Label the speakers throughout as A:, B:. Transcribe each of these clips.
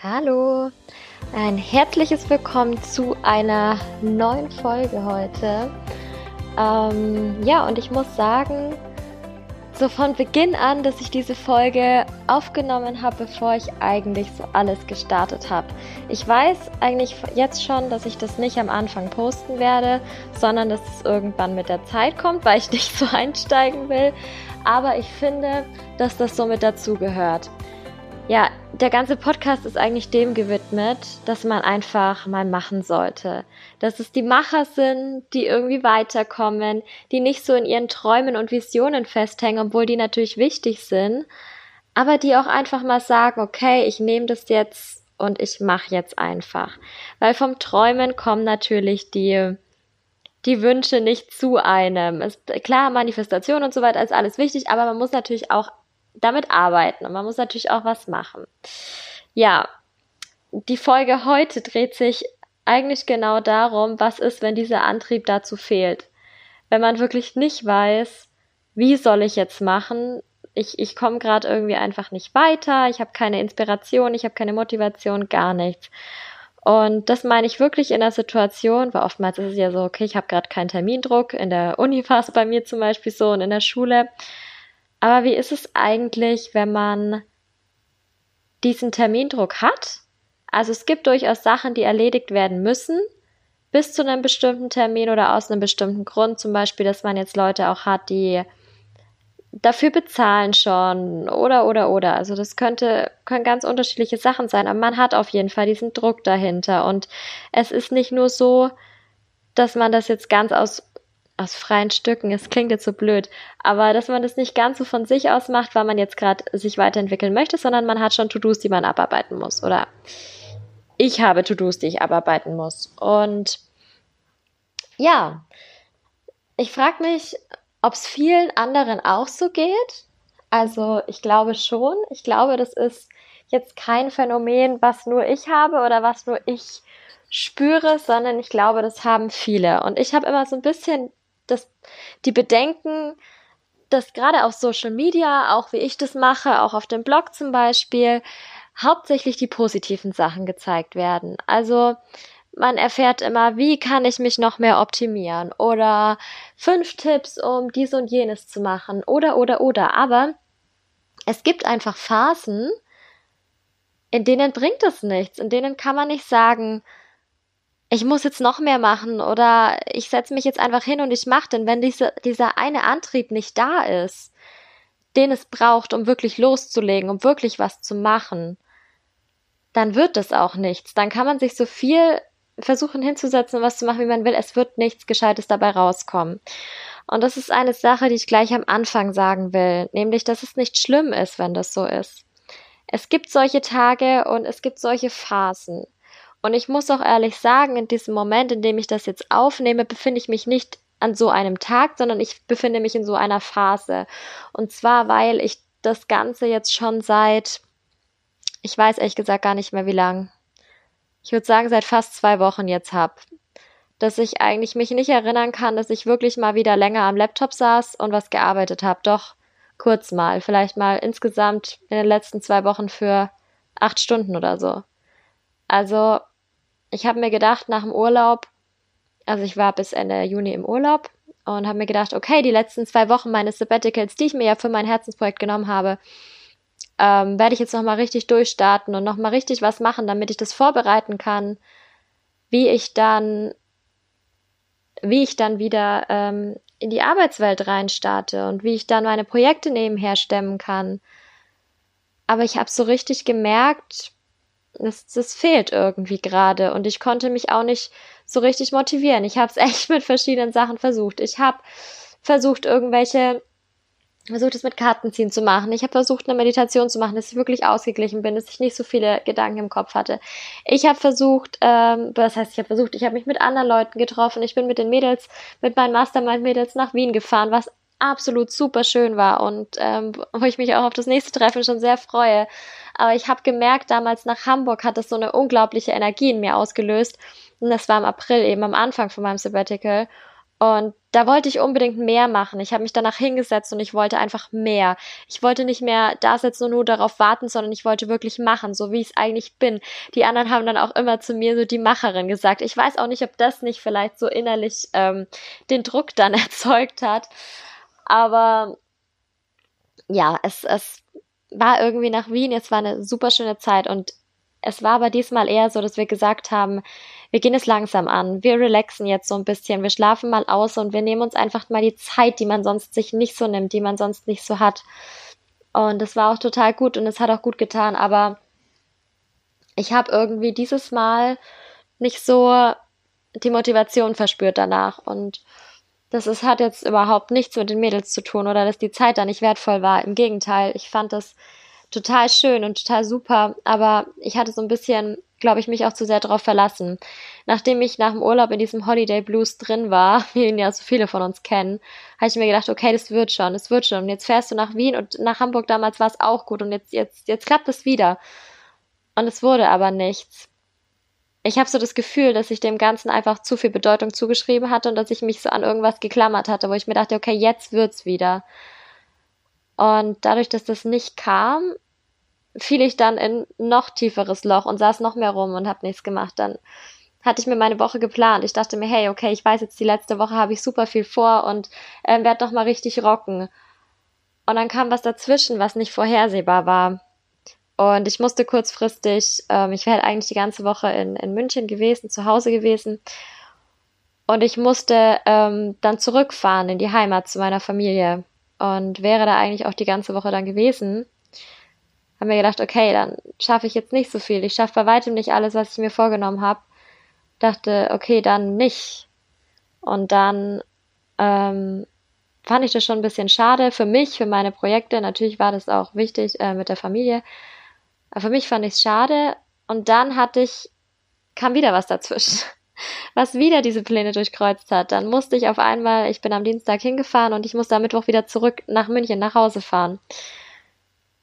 A: Hallo, ein herzliches Willkommen zu einer neuen Folge heute. Ähm, ja, und ich muss sagen, so von Beginn an, dass ich diese Folge aufgenommen habe, bevor ich eigentlich so alles gestartet habe. Ich weiß eigentlich jetzt schon, dass ich das nicht am Anfang posten werde, sondern dass es irgendwann mit der Zeit kommt, weil ich nicht so einsteigen will. Aber ich finde, dass das so mit dazugehört. Ja, der ganze Podcast ist eigentlich dem gewidmet, dass man einfach mal machen sollte. Dass es die Macher sind, die irgendwie weiterkommen, die nicht so in ihren Träumen und Visionen festhängen, obwohl die natürlich wichtig sind, aber die auch einfach mal sagen, okay, ich nehme das jetzt und ich mache jetzt einfach. Weil vom Träumen kommen natürlich die die Wünsche nicht zu einem. Ist, klar, Manifestation und so weiter ist alles wichtig, aber man muss natürlich auch damit arbeiten und man muss natürlich auch was machen. Ja, die Folge heute dreht sich eigentlich genau darum, was ist, wenn dieser Antrieb dazu fehlt. Wenn man wirklich nicht weiß, wie soll ich jetzt machen? Ich, ich komme gerade irgendwie einfach nicht weiter, ich habe keine Inspiration, ich habe keine Motivation, gar nichts. Und das meine ich wirklich in der Situation, weil oftmals ist es ja so, okay, ich habe gerade keinen Termindruck, in der Uni war es bei mir zum Beispiel so und in der Schule. Aber wie ist es eigentlich, wenn man diesen Termindruck hat? Also es gibt durchaus Sachen, die erledigt werden müssen bis zu einem bestimmten Termin oder aus einem bestimmten Grund. Zum Beispiel, dass man jetzt Leute auch hat, die dafür bezahlen schon oder oder oder. Also das könnte können ganz unterschiedliche Sachen sein, aber man hat auf jeden Fall diesen Druck dahinter und es ist nicht nur so, dass man das jetzt ganz aus aus freien Stücken, es klingt jetzt so blöd, aber dass man das nicht ganz so von sich aus macht, weil man jetzt gerade sich weiterentwickeln möchte, sondern man hat schon To-Dos, die man abarbeiten muss. Oder ich habe To-Dos, die ich abarbeiten muss. Und ja, ich frage mich, ob es vielen anderen auch so geht. Also ich glaube schon. Ich glaube, das ist jetzt kein Phänomen, was nur ich habe oder was nur ich spüre, sondern ich glaube, das haben viele. Und ich habe immer so ein bisschen das, die Bedenken, dass gerade auf Social Media, auch wie ich das mache, auch auf dem Blog zum Beispiel, hauptsächlich die positiven Sachen gezeigt werden. Also man erfährt immer, wie kann ich mich noch mehr optimieren oder fünf Tipps, um dies und jenes zu machen oder oder oder. Aber es gibt einfach Phasen, in denen bringt es nichts, in denen kann man nicht sagen, ich muss jetzt noch mehr machen oder ich setze mich jetzt einfach hin und ich mache, denn wenn diese, dieser eine Antrieb nicht da ist, den es braucht, um wirklich loszulegen, um wirklich was zu machen, dann wird das auch nichts. Dann kann man sich so viel versuchen hinzusetzen und was zu machen, wie man will. Es wird nichts Gescheites dabei rauskommen. Und das ist eine Sache, die ich gleich am Anfang sagen will, nämlich, dass es nicht schlimm ist, wenn das so ist. Es gibt solche Tage und es gibt solche Phasen. Und ich muss auch ehrlich sagen, in diesem Moment, in dem ich das jetzt aufnehme, befinde ich mich nicht an so einem Tag, sondern ich befinde mich in so einer Phase. Und zwar, weil ich das Ganze jetzt schon seit, ich weiß ehrlich gesagt gar nicht mehr wie lang. Ich würde sagen, seit fast zwei Wochen jetzt hab. Dass ich eigentlich mich nicht erinnern kann, dass ich wirklich mal wieder länger am Laptop saß und was gearbeitet habe. Doch kurz mal, vielleicht mal insgesamt in den letzten zwei Wochen für acht Stunden oder so. Also ich habe mir gedacht, nach dem Urlaub, also ich war bis Ende Juni im Urlaub und habe mir gedacht, okay, die letzten zwei Wochen meines Sabbaticals, die ich mir ja für mein Herzensprojekt genommen habe, ähm, werde ich jetzt nochmal richtig durchstarten und nochmal richtig was machen, damit ich das vorbereiten kann, wie ich dann, wie ich dann wieder ähm, in die Arbeitswelt reinstarte und wie ich dann meine Projekte nebenher stemmen kann. Aber ich habe so richtig gemerkt, das, das fehlt irgendwie gerade und ich konnte mich auch nicht so richtig motivieren. Ich habe es echt mit verschiedenen Sachen versucht. Ich habe versucht, irgendwelche, versucht es mit Kartenziehen zu machen. Ich habe versucht, eine Meditation zu machen, dass ich wirklich ausgeglichen bin, dass ich nicht so viele Gedanken im Kopf hatte. Ich habe versucht, ähm, das heißt, ich habe versucht, ich habe mich mit anderen Leuten getroffen. Ich bin mit den Mädels, mit meinen Mastermind-Mädels nach Wien gefahren, was absolut super schön war und ähm, wo ich mich auch auf das nächste Treffen schon sehr freue. Aber ich habe gemerkt, damals nach Hamburg hat das so eine unglaubliche Energie in mir ausgelöst. Und das war im April eben am Anfang von meinem Sabbatical. Und da wollte ich unbedingt mehr machen. Ich habe mich danach hingesetzt und ich wollte einfach mehr. Ich wollte nicht mehr da sitzen und nur darauf warten, sondern ich wollte wirklich machen, so wie ich es eigentlich bin. Die anderen haben dann auch immer zu mir so die Macherin gesagt. Ich weiß auch nicht, ob das nicht vielleicht so innerlich ähm, den Druck dann erzeugt hat. Aber ja, es, es war irgendwie nach Wien. Es war eine super schöne Zeit. Und es war aber diesmal eher so, dass wir gesagt haben, wir gehen es langsam an, wir relaxen jetzt so ein bisschen, wir schlafen mal aus und wir nehmen uns einfach mal die Zeit, die man sonst sich nicht so nimmt, die man sonst nicht so hat. Und es war auch total gut und es hat auch gut getan, aber ich habe irgendwie dieses Mal nicht so die Motivation verspürt danach. Und das ist, hat jetzt überhaupt nichts mit den Mädels zu tun oder dass die Zeit da nicht wertvoll war. Im Gegenteil, ich fand das total schön und total super, aber ich hatte so ein bisschen, glaube ich, mich auch zu sehr darauf verlassen. Nachdem ich nach dem Urlaub in diesem Holiday Blues drin war, wie ihn ja so viele von uns kennen, habe ich mir gedacht, okay, das wird schon, das wird schon. Und jetzt fährst du nach Wien und nach Hamburg damals war es auch gut und jetzt, jetzt, jetzt klappt es wieder. Und es wurde aber nichts. Ich habe so das Gefühl, dass ich dem Ganzen einfach zu viel Bedeutung zugeschrieben hatte und dass ich mich so an irgendwas geklammert hatte, wo ich mir dachte, okay, jetzt wird's wieder. Und dadurch, dass das nicht kam, fiel ich dann in noch tieferes Loch und saß noch mehr rum und habe nichts gemacht. Dann hatte ich mir meine Woche geplant. Ich dachte mir, hey, okay, ich weiß jetzt, die letzte Woche habe ich super viel vor und äh, werde noch mal richtig rocken. Und dann kam was dazwischen, was nicht vorhersehbar war. Und ich musste kurzfristig, ähm, ich wäre halt eigentlich die ganze Woche in, in München gewesen, zu Hause gewesen. Und ich musste ähm, dann zurückfahren in die Heimat zu meiner Familie und wäre da eigentlich auch die ganze Woche dann gewesen, haben wir gedacht, okay, dann schaffe ich jetzt nicht so viel. Ich schaffe bei weitem nicht alles, was ich mir vorgenommen habe. Dachte, okay, dann nicht. Und dann ähm, fand ich das schon ein bisschen schade für mich, für meine Projekte. Natürlich war das auch wichtig äh, mit der Familie. Aber für mich fand ich es schade. Und dann hatte ich, kam wieder was dazwischen was wieder diese Pläne durchkreuzt hat. Dann musste ich auf einmal, ich bin am Dienstag hingefahren und ich musste am Mittwoch wieder zurück nach München, nach Hause fahren.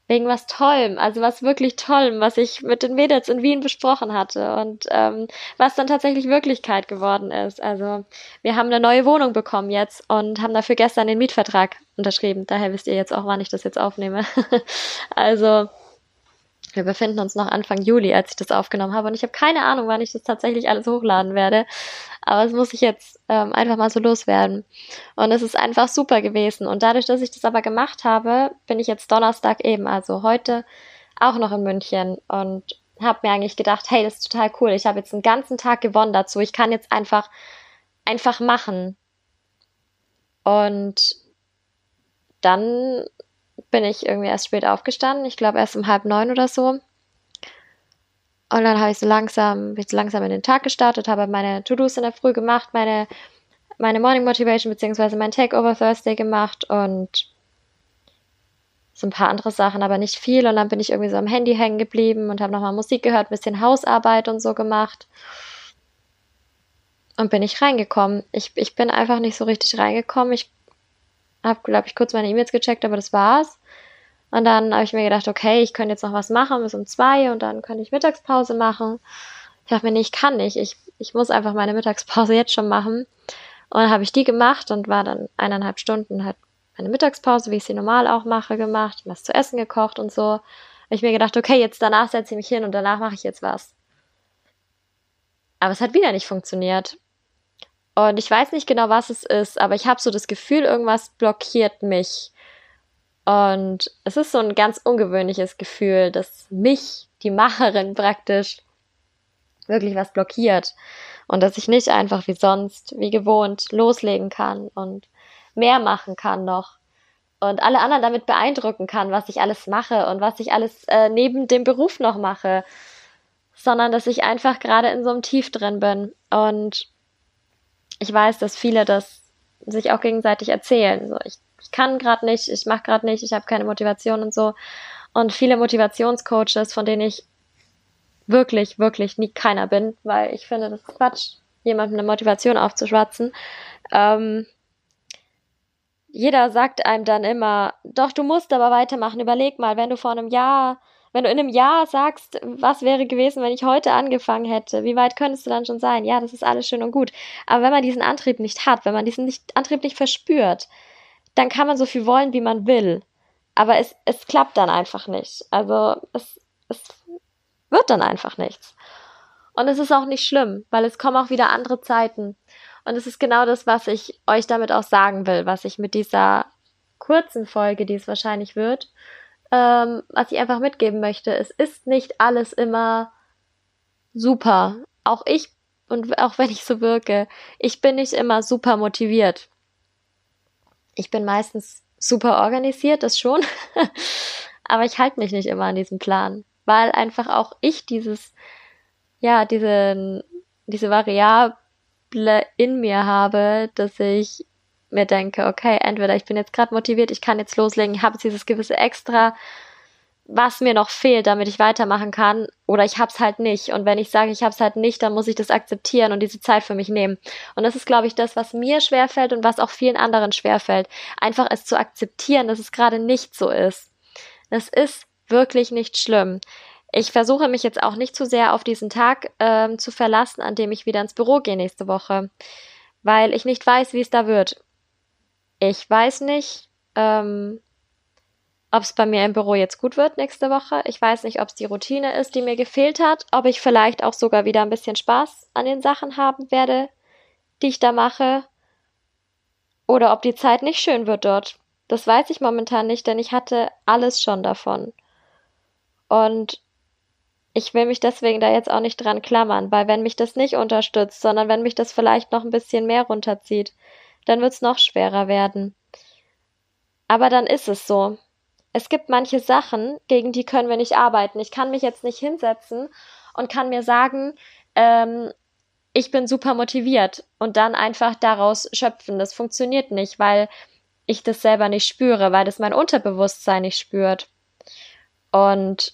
A: Wegen was Tollem, also was wirklich Tollem, was ich mit den Mädels in Wien besprochen hatte und ähm, was dann tatsächlich Wirklichkeit geworden ist. Also wir haben eine neue Wohnung bekommen jetzt und haben dafür gestern den Mietvertrag unterschrieben. Daher wisst ihr jetzt auch, wann ich das jetzt aufnehme. also wir befinden uns noch Anfang Juli, als ich das aufgenommen habe. Und ich habe keine Ahnung, wann ich das tatsächlich alles hochladen werde. Aber es muss ich jetzt ähm, einfach mal so loswerden. Und es ist einfach super gewesen. Und dadurch, dass ich das aber gemacht habe, bin ich jetzt Donnerstag eben, also heute, auch noch in München. Und habe mir eigentlich gedacht, hey, das ist total cool. Ich habe jetzt einen ganzen Tag gewonnen dazu. Ich kann jetzt einfach, einfach machen. Und dann bin ich irgendwie erst spät aufgestanden. Ich glaube erst um halb neun oder so. Und dann habe ich so langsam, bin ich so langsam in den Tag gestartet, habe meine To-Dos in der Früh gemacht, meine, meine Morning Motivation beziehungsweise mein Takeover Thursday gemacht und so ein paar andere Sachen, aber nicht viel. Und dann bin ich irgendwie so am Handy hängen geblieben und habe nochmal Musik gehört, ein bisschen Hausarbeit und so gemacht. Und bin ich reingekommen. Ich, ich bin einfach nicht so richtig reingekommen. Ich habe, glaube ich, kurz meine E-Mails gecheckt, aber das war's. Und dann habe ich mir gedacht, okay, ich könnte jetzt noch was machen bis um zwei und dann könnte ich Mittagspause machen. Ich dachte mir, nee, ich kann nicht. Ich, ich muss einfach meine Mittagspause jetzt schon machen. Und dann habe ich die gemacht und war dann eineinhalb Stunden halt meine Mittagspause, wie ich sie normal auch mache, gemacht, was zu essen gekocht und so. Habe ich mir gedacht, okay, jetzt danach setze ich mich hin und danach mache ich jetzt was. Aber es hat wieder nicht funktioniert. Und ich weiß nicht genau, was es ist, aber ich habe so das Gefühl, irgendwas blockiert mich. Und es ist so ein ganz ungewöhnliches Gefühl, dass mich, die Macherin praktisch, wirklich was blockiert. Und dass ich nicht einfach wie sonst, wie gewohnt, loslegen kann und mehr machen kann noch. Und alle anderen damit beeindrucken kann, was ich alles mache und was ich alles äh, neben dem Beruf noch mache. Sondern dass ich einfach gerade in so einem Tief drin bin. Und ich weiß, dass viele das sich auch gegenseitig erzählen. So, ich ich kann gerade nicht, ich mache gerade nicht, ich habe keine Motivation und so. Und viele Motivationscoaches, von denen ich wirklich, wirklich nie keiner bin, weil ich finde, das Quatsch, jemandem eine Motivation aufzuschwatzen. Ähm, jeder sagt einem dann immer, doch, du musst aber weitermachen. Überleg mal, wenn du vor einem Jahr Wenn du in einem Jahr sagst, was wäre gewesen, wenn ich heute angefangen hätte, wie weit könntest du dann schon sein? Ja, das ist alles schön und gut. Aber wenn man diesen Antrieb nicht hat, wenn man diesen nicht, Antrieb nicht verspürt, dann kann man so viel wollen, wie man will. Aber es, es klappt dann einfach nicht. Also es, es wird dann einfach nichts. Und es ist auch nicht schlimm, weil es kommen auch wieder andere Zeiten. Und es ist genau das, was ich euch damit auch sagen will, was ich mit dieser kurzen Folge, die es wahrscheinlich wird, ähm, was ich einfach mitgeben möchte. Es ist nicht alles immer super. Auch ich, und auch wenn ich so wirke, ich bin nicht immer super motiviert. Ich bin meistens super organisiert, das schon. Aber ich halte mich nicht immer an diesem Plan, weil einfach auch ich dieses, ja, diese, diese Variable in mir habe, dass ich mir denke, okay, entweder ich bin jetzt gerade motiviert, ich kann jetzt loslegen, ich habe jetzt dieses gewisse Extra, was mir noch fehlt, damit ich weitermachen kann, oder ich hab's halt nicht. Und wenn ich sage, ich hab's halt nicht, dann muss ich das akzeptieren und diese Zeit für mich nehmen. Und das ist, glaube ich, das, was mir schwerfällt und was auch vielen anderen schwerfällt. Einfach es zu akzeptieren, dass es gerade nicht so ist. Das ist wirklich nicht schlimm. Ich versuche mich jetzt auch nicht zu sehr auf diesen Tag ähm, zu verlassen, an dem ich wieder ins Büro gehe nächste Woche, weil ich nicht weiß, wie es da wird. Ich weiß nicht, ähm, ob es bei mir im Büro jetzt gut wird nächste Woche. Ich weiß nicht, ob es die Routine ist, die mir gefehlt hat, ob ich vielleicht auch sogar wieder ein bisschen Spaß an den Sachen haben werde, die ich da mache, oder ob die Zeit nicht schön wird dort. Das weiß ich momentan nicht, denn ich hatte alles schon davon. Und ich will mich deswegen da jetzt auch nicht dran klammern, weil wenn mich das nicht unterstützt, sondern wenn mich das vielleicht noch ein bisschen mehr runterzieht, dann wird's noch schwerer werden. Aber dann ist es so. Es gibt manche Sachen, gegen die können wir nicht arbeiten. Ich kann mich jetzt nicht hinsetzen und kann mir sagen, ähm, ich bin super motiviert und dann einfach daraus schöpfen. Das funktioniert nicht, weil ich das selber nicht spüre, weil das mein Unterbewusstsein nicht spürt. Und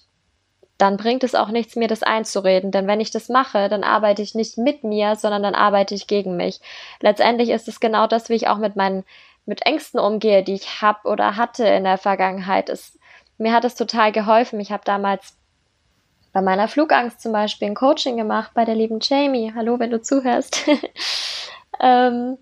A: dann bringt es auch nichts, mir das einzureden. Denn wenn ich das mache, dann arbeite ich nicht mit mir, sondern dann arbeite ich gegen mich. Letztendlich ist es genau das, wie ich auch mit meinen mit Ängsten umgehe, die ich habe oder hatte in der Vergangenheit. Es, mir hat es total geholfen. Ich habe damals bei meiner Flugangst zum Beispiel ein Coaching gemacht bei der lieben Jamie. Hallo, wenn du zuhörst. ähm,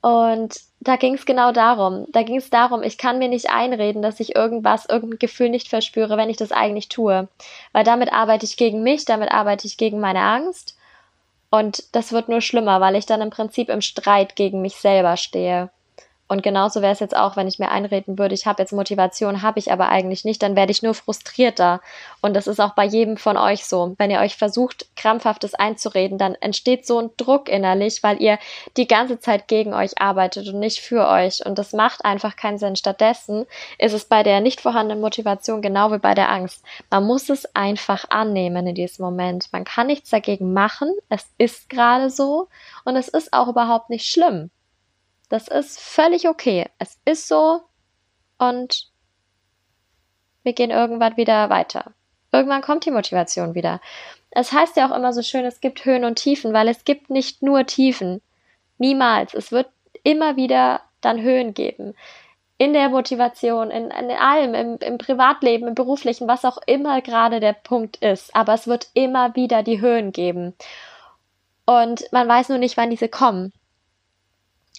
A: und da ging es genau darum. Da ging es darum, ich kann mir nicht einreden, dass ich irgendwas, irgendein Gefühl nicht verspüre, wenn ich das eigentlich tue. Weil damit arbeite ich gegen mich, damit arbeite ich gegen meine Angst. Und das wird nur schlimmer, weil ich dann im Prinzip im Streit gegen mich selber stehe. Und genauso wäre es jetzt auch, wenn ich mir einreden würde, ich habe jetzt Motivation, habe ich aber eigentlich nicht, dann werde ich nur frustrierter. Und das ist auch bei jedem von euch so. Wenn ihr euch versucht, krampfhaftes einzureden, dann entsteht so ein Druck innerlich, weil ihr die ganze Zeit gegen euch arbeitet und nicht für euch. Und das macht einfach keinen Sinn. Stattdessen ist es bei der nicht vorhandenen Motivation genau wie bei der Angst. Man muss es einfach annehmen in diesem Moment. Man kann nichts dagegen machen. Es ist gerade so. Und es ist auch überhaupt nicht schlimm. Das ist völlig okay. Es ist so und wir gehen irgendwann wieder weiter. Irgendwann kommt die Motivation wieder. Es heißt ja auch immer so schön, es gibt Höhen und Tiefen, weil es gibt nicht nur Tiefen. Niemals. Es wird immer wieder dann Höhen geben. In der Motivation, in, in allem, im, im Privatleben, im beruflichen, was auch immer gerade der Punkt ist. Aber es wird immer wieder die Höhen geben. Und man weiß nur nicht, wann diese kommen.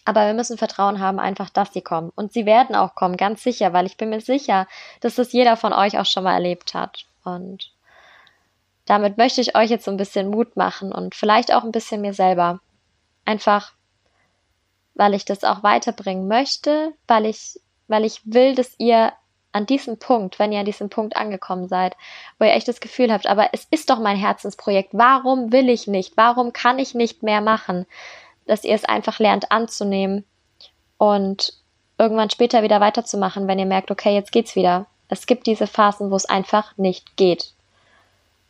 A: Aber wir müssen Vertrauen haben, einfach, dass sie kommen. Und sie werden auch kommen, ganz sicher, weil ich bin mir sicher, dass das jeder von euch auch schon mal erlebt hat. Und damit möchte ich euch jetzt so ein bisschen Mut machen und vielleicht auch ein bisschen mir selber. Einfach, weil ich das auch weiterbringen möchte, weil ich, weil ich will, dass ihr an diesem Punkt, wenn ihr an diesem Punkt angekommen seid, wo ihr echt das Gefühl habt, aber es ist doch mein Herzensprojekt, warum will ich nicht, warum kann ich nicht mehr machen? Dass ihr es einfach lernt anzunehmen und irgendwann später wieder weiterzumachen, wenn ihr merkt, okay, jetzt geht's wieder. Es gibt diese Phasen, wo es einfach nicht geht.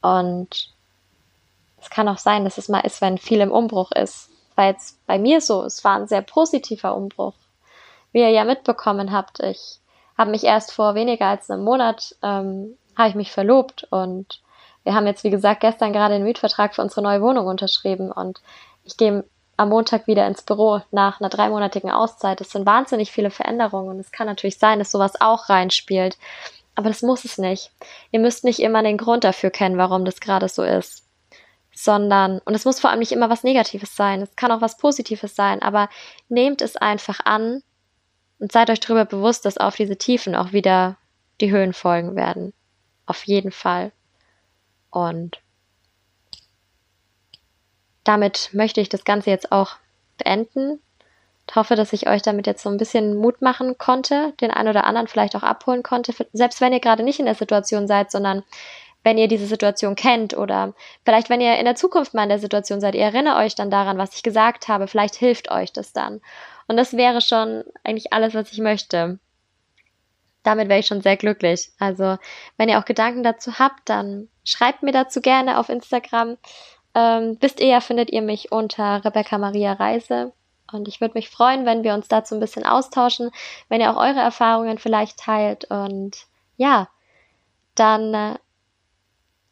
A: Und es kann auch sein, dass es mal ist, wenn viel im Umbruch ist. War jetzt bei mir so, es war ein sehr positiver Umbruch. Wie ihr ja mitbekommen habt, ich habe mich erst vor weniger als einem Monat ähm, habe ich mich verlobt und wir haben jetzt, wie gesagt, gestern gerade den Mietvertrag für unsere neue Wohnung unterschrieben und ich gehe am Montag wieder ins Büro nach einer dreimonatigen Auszeit. Das sind wahnsinnig viele Veränderungen und es kann natürlich sein, dass sowas auch reinspielt. Aber das muss es nicht. Ihr müsst nicht immer den Grund dafür kennen, warum das gerade so ist. Sondern, und es muss vor allem nicht immer was Negatives sein, es kann auch was Positives sein, aber nehmt es einfach an und seid euch darüber bewusst, dass auf diese Tiefen auch wieder die Höhen folgen werden. Auf jeden Fall. Und damit möchte ich das Ganze jetzt auch beenden. Ich hoffe, dass ich euch damit jetzt so ein bisschen Mut machen konnte, den einen oder anderen vielleicht auch abholen konnte, selbst wenn ihr gerade nicht in der Situation seid, sondern wenn ihr diese Situation kennt oder vielleicht wenn ihr in der Zukunft mal in der Situation seid, ihr erinnert euch dann daran, was ich gesagt habe, vielleicht hilft euch das dann. Und das wäre schon eigentlich alles, was ich möchte. Damit wäre ich schon sehr glücklich. Also, wenn ihr auch Gedanken dazu habt, dann schreibt mir dazu gerne auf Instagram. Ähm, wisst ihr ja, findet ihr mich unter Rebecca Maria Reise. Und ich würde mich freuen, wenn wir uns dazu ein bisschen austauschen, wenn ihr auch eure Erfahrungen vielleicht teilt. Und ja, dann äh,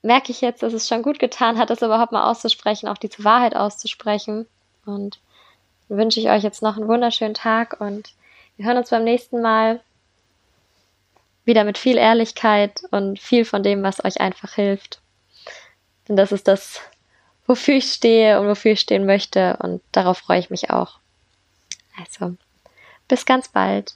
A: merke ich jetzt, dass es schon gut getan hat, das überhaupt mal auszusprechen, auch diese Wahrheit auszusprechen. Und wünsche ich euch jetzt noch einen wunderschönen Tag und wir hören uns beim nächsten Mal wieder mit viel Ehrlichkeit und viel von dem, was euch einfach hilft. Denn das ist das, wofür ich stehe und wofür ich stehen möchte und darauf freue ich mich auch. Also, bis ganz bald.